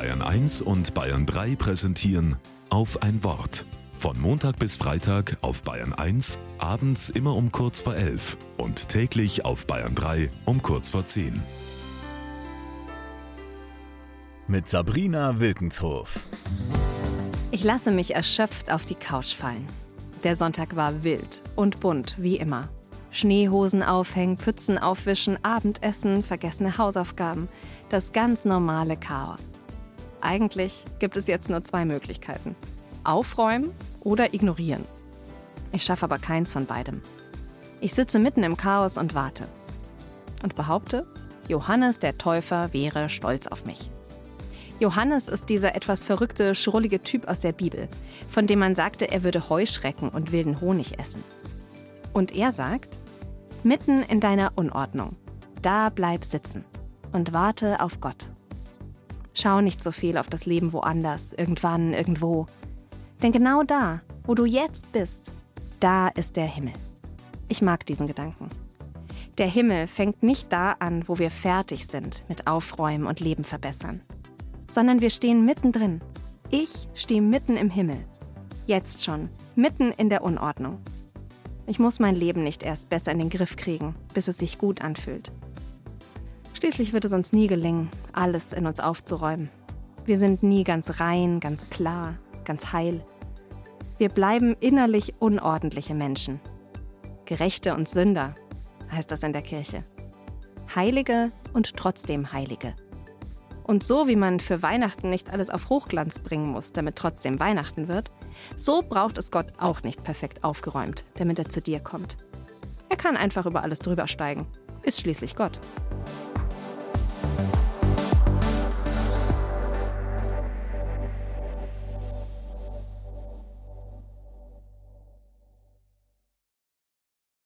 Bayern 1 und Bayern 3 präsentieren auf ein Wort. Von Montag bis Freitag auf Bayern 1, abends immer um kurz vor 11 und täglich auf Bayern 3 um kurz vor 10. Mit Sabrina Wilkenshof. Ich lasse mich erschöpft auf die Couch fallen. Der Sonntag war wild und bunt, wie immer. Schneehosen aufhängen, Pfützen aufwischen, Abendessen, vergessene Hausaufgaben. Das ganz normale Chaos. Eigentlich gibt es jetzt nur zwei Möglichkeiten. Aufräumen oder ignorieren. Ich schaffe aber keins von beidem. Ich sitze mitten im Chaos und warte. Und behaupte, Johannes der Täufer wäre stolz auf mich. Johannes ist dieser etwas verrückte, schrullige Typ aus der Bibel, von dem man sagte, er würde Heuschrecken und wilden Honig essen. Und er sagt, mitten in deiner Unordnung, da bleib sitzen und warte auf Gott. Schau nicht so viel auf das Leben woanders, irgendwann, irgendwo. Denn genau da, wo du jetzt bist, da ist der Himmel. Ich mag diesen Gedanken. Der Himmel fängt nicht da an, wo wir fertig sind mit Aufräumen und Leben verbessern, sondern wir stehen mittendrin. Ich stehe mitten im Himmel. Jetzt schon, mitten in der Unordnung. Ich muss mein Leben nicht erst besser in den Griff kriegen, bis es sich gut anfühlt. Schließlich wird es uns nie gelingen, alles in uns aufzuräumen. Wir sind nie ganz rein, ganz klar, ganz heil. Wir bleiben innerlich unordentliche Menschen. Gerechte und Sünder heißt das in der Kirche. Heilige und trotzdem Heilige. Und so wie man für Weihnachten nicht alles auf Hochglanz bringen muss, damit trotzdem Weihnachten wird, so braucht es Gott auch nicht perfekt aufgeräumt, damit er zu dir kommt. Er kann einfach über alles drüber steigen. Ist schließlich Gott.